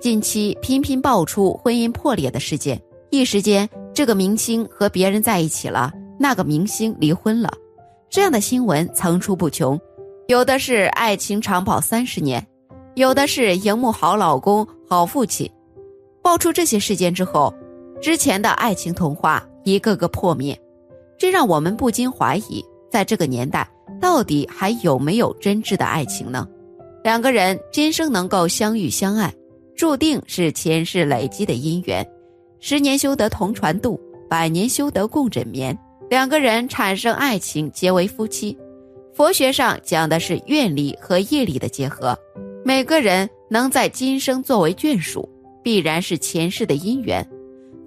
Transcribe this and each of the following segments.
近期频频爆出婚姻破裂的事件，一时间这个明星和别人在一起了，那个明星离婚了，这样的新闻层出不穷。有的是爱情长跑三十年，有的是荧幕好老公、好父亲。爆出这些事件之后，之前的爱情童话一个个破灭，这让我们不禁怀疑，在这个年代到底还有没有真挚的爱情呢？两个人今生能够相遇相爱。注定是前世累积的姻缘，十年修得同船渡，百年修得共枕眠。两个人产生爱情，结为夫妻。佛学上讲的是愿力和业力的结合。每个人能在今生作为眷属，必然是前世的姻缘。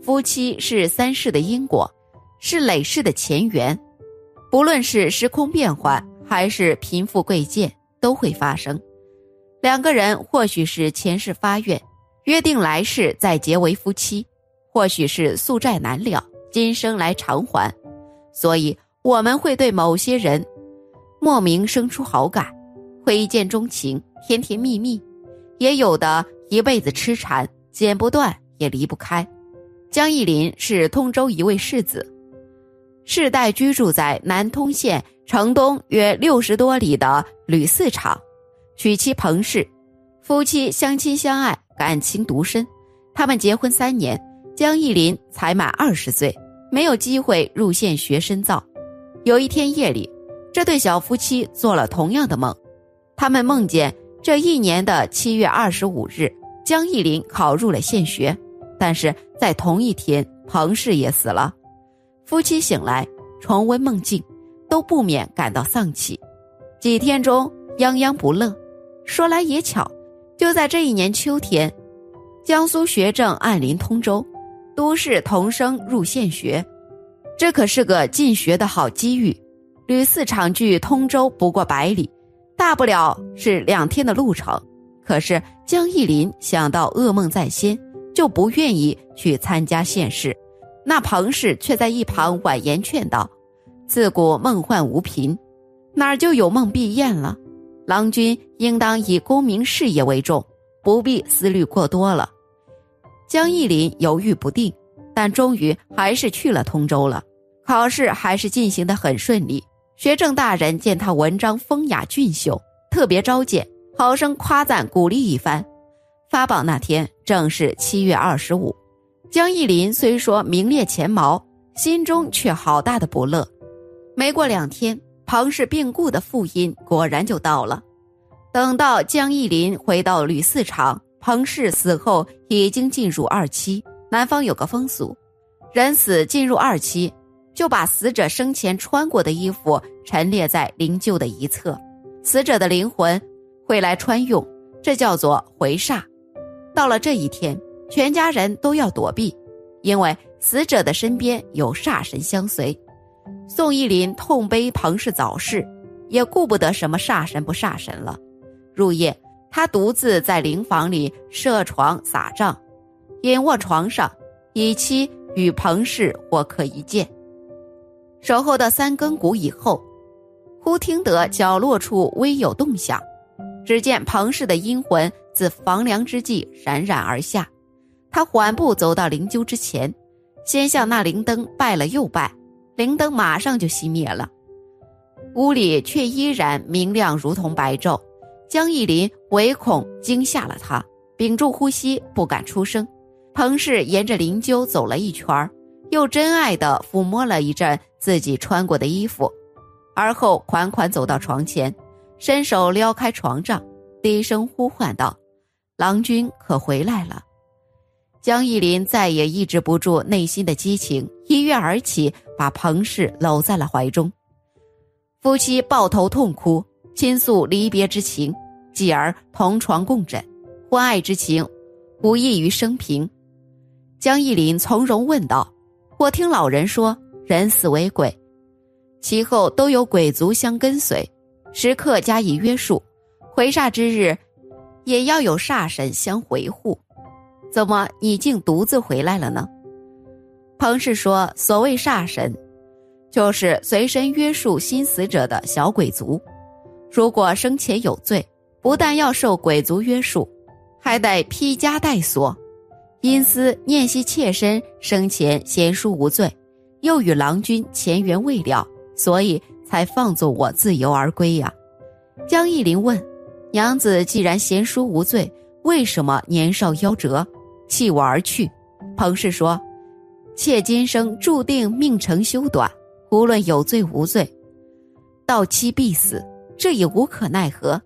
夫妻是三世的因果，是累世的前缘。不论是时空变换，还是贫富贵贱，都会发生。两个人或许是前世发愿，约定来世再结为夫妻；或许是宿债难了，今生来偿还。所以我们会对某些人莫名生出好感，会一见钟情，甜甜蜜蜜；也有的一辈子痴缠，剪不断也离不开。江艺林是通州一位世子，世代居住在南通县城东约六十多里的吕四场。娶妻彭氏，夫妻相亲相爱，感情独深。他们结婚三年，江艺林才满二十岁，没有机会入县学深造。有一天夜里，这对小夫妻做了同样的梦，他们梦见这一年的七月二十五日，江艺林考入了县学，但是在同一天，彭氏也死了。夫妻醒来重温梦境，都不免感到丧气。几天中泱泱不乐。说来也巧，就在这一年秋天，江苏学政按临通州，都市童生入县学，这可是个进学的好机遇。吕四场距通州不过百里，大不了是两天的路程。可是江义林想到噩梦在先，就不愿意去参加县试。那彭氏却在一旁婉言劝道：“自古梦幻无凭，哪儿就有梦必验了？”郎君应当以功名事业为重，不必思虑过多了。江义林犹豫不定，但终于还是去了通州了。考试还是进行的很顺利。学政大人见他文章风雅俊秀，特别召见，好生夸赞鼓励一番。发榜那天正是七月二十五。江义林虽说名列前茅，心中却好大的不乐。没过两天。彭氏病故的父音果然就到了。等到江义林回到吕四厂，彭氏死后已经进入二期。南方有个风俗，人死进入二期，就把死者生前穿过的衣服陈列在灵柩的一侧，死者的灵魂会来穿用，这叫做回煞。到了这一天，全家人都要躲避，因为死者的身边有煞神相随。宋义林痛悲彭氏早逝，也顾不得什么煞神不煞神了。入夜，他独自在灵房里设床撒帐，隐卧床上，以期与彭氏或可一见。守候到三更鼓以后，忽听得角落处微有动响，只见彭氏的阴魂自房梁之际冉冉而下。他缓步走到灵柩之前，先向那灵灯拜了又拜。灵灯马上就熄灭了，屋里却依然明亮，如同白昼。江一林唯恐惊吓了他，屏住呼吸，不敢出声。彭氏沿着灵柩走了一圈又真爱地抚摸了一阵自己穿过的衣服，而后款款走到床前，伸手撩开床帐，低声呼唤道：“郎君可回来了。”江一林再也抑制不住内心的激情，一跃而起，把彭氏搂在了怀中。夫妻抱头痛哭，倾诉离别之情，继而同床共枕，欢爱之情，无异于生平。江一林从容问道：“我听老人说，人死为鬼，其后都有鬼族相跟随，时刻加以约束，回煞之日，也要有煞神相维护。怎么你竟独自回来了呢？”彭氏说：“所谓煞神。”就是随身约束新死者的小鬼族，如果生前有罪，不但要受鬼族约束，还得披枷带锁。因思念惜妾身生前贤淑无罪，又与郎君前缘未了，所以才放纵我自由而归呀。江义林问：“娘子既然贤淑无罪，为什么年少夭折，弃我而去？”彭氏说：“妾今生注定命程修短。”无论有罪无罪，到期必死，这也无可奈何。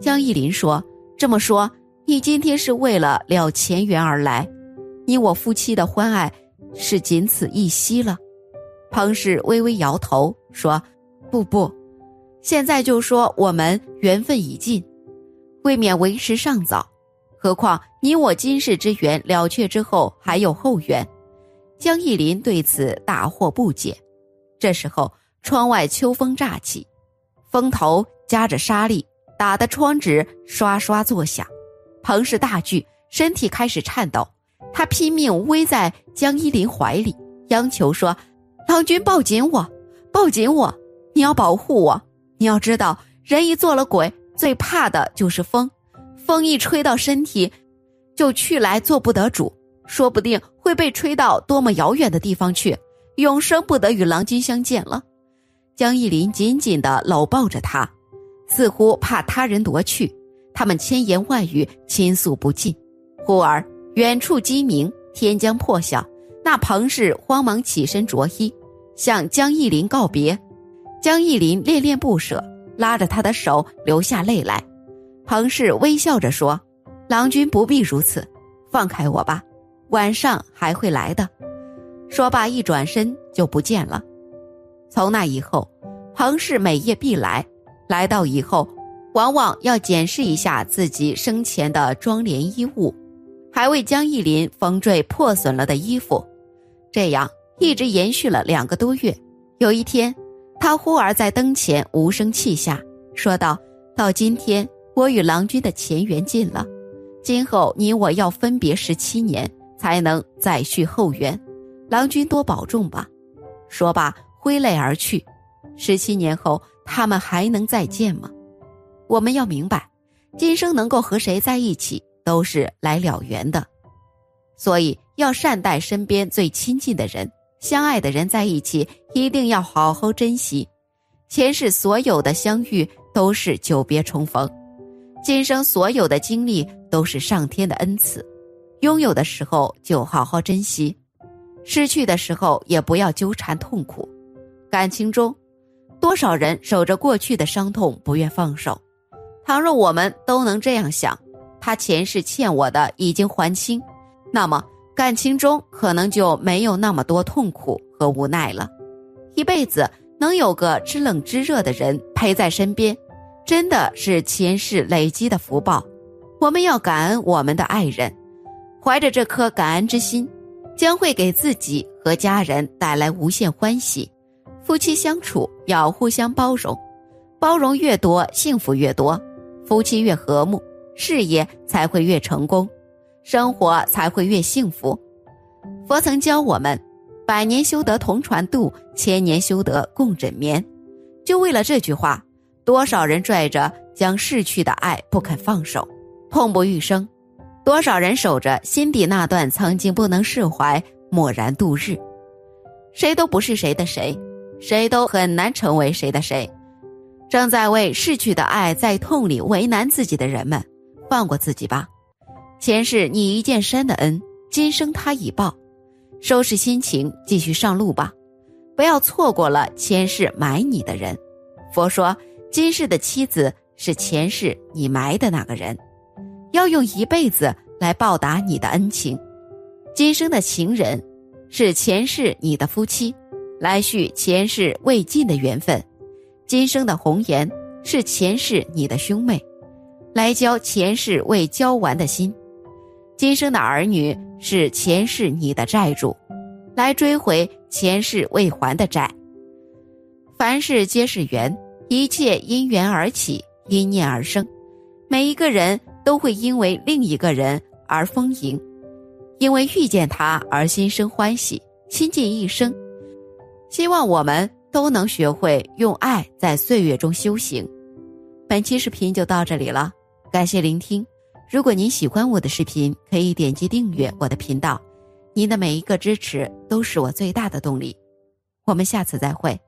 江义林说：“这么说，你今天是为了了前缘而来？你我夫妻的欢爱是仅此一夕了？”彭氏微微摇头说：“不不，现在就说我们缘分已尽，未免为时尚早。何况你我今世之缘了却之后，还有后缘。”江义林对此大惑不解。这时候，窗外秋风乍起，风头夹着沙粒，打得窗纸刷刷作响。彭氏大惧，身体开始颤抖。他拼命偎在江一林怀里，央求说：“郎君抱紧我，抱紧我！你要保护我！你要知道，人一做了鬼，最怕的就是风。风一吹到身体，就去来做不得主，说不定会被吹到多么遥远的地方去。”永生不得与郎君相见了，江义林紧紧地搂抱着他，似乎怕他人夺去。他们千言万语倾诉不尽。忽而远处鸡鸣，天将破晓。那彭氏慌忙起身着衣，向江义林告别。江义林恋恋不舍，拉着他的手流下泪来。彭氏微笑着说：“郎君不必如此，放开我吧，晚上还会来的。”说罢，一转身就不见了。从那以后，彭氏每夜必来，来到以后，往往要检视一下自己生前的妆奁衣物，还为江一林缝缀破损了的衣服。这样一直延续了两个多月。有一天，他忽而在灯前无声泣下，说道：“到今天，我与郎君的前缘尽了，今后你我要分别十七年，才能再续后缘。”郎君多保重吧，说罢挥泪而去。十七年后，他们还能再见吗？我们要明白，今生能够和谁在一起，都是来了缘的，所以要善待身边最亲近的人，相爱的人在一起，一定要好好珍惜。前世所有的相遇都是久别重逢，今生所有的经历都是上天的恩赐，拥有的时候就好好珍惜。失去的时候也不要纠缠痛苦，感情中，多少人守着过去的伤痛不愿放手。倘若我们都能这样想，他前世欠我的已经还清，那么感情中可能就没有那么多痛苦和无奈了。一辈子能有个知冷知热的人陪在身边，真的是前世累积的福报。我们要感恩我们的爱人，怀着这颗感恩之心。将会给自己和家人带来无限欢喜。夫妻相处要互相包容，包容越多，幸福越多。夫妻越和睦，事业才会越成功，生活才会越幸福。佛曾教我们：百年修得同船渡，千年修得共枕眠。就为了这句话，多少人拽着将逝去的爱不肯放手，痛不欲生。多少人守着心底那段曾经不能释怀，默然度日。谁都不是谁的谁，谁都很难成为谁的谁。正在为逝去的爱在痛里为难自己的人们，放过自己吧。前世你一件衫的恩，今生他已报。收拾心情，继续上路吧。不要错过了前世埋你的人。佛说，今世的妻子是前世你埋的那个人。要用一辈子来报答你的恩情，今生的情人是前世你的夫妻，来续前世未尽的缘分。今生的红颜是前世你的兄妹，来交前世未交完的心；今生的儿女是前世你的债主，来追回前世未还的债。凡事皆是缘，一切因缘而起，因念而生。每一个人都会因为另一个人而丰盈，因为遇见他而心生欢喜，倾尽一生。希望我们都能学会用爱在岁月中修行。本期视频就到这里了，感谢聆听。如果您喜欢我的视频，可以点击订阅我的频道。您的每一个支持都是我最大的动力。我们下次再会。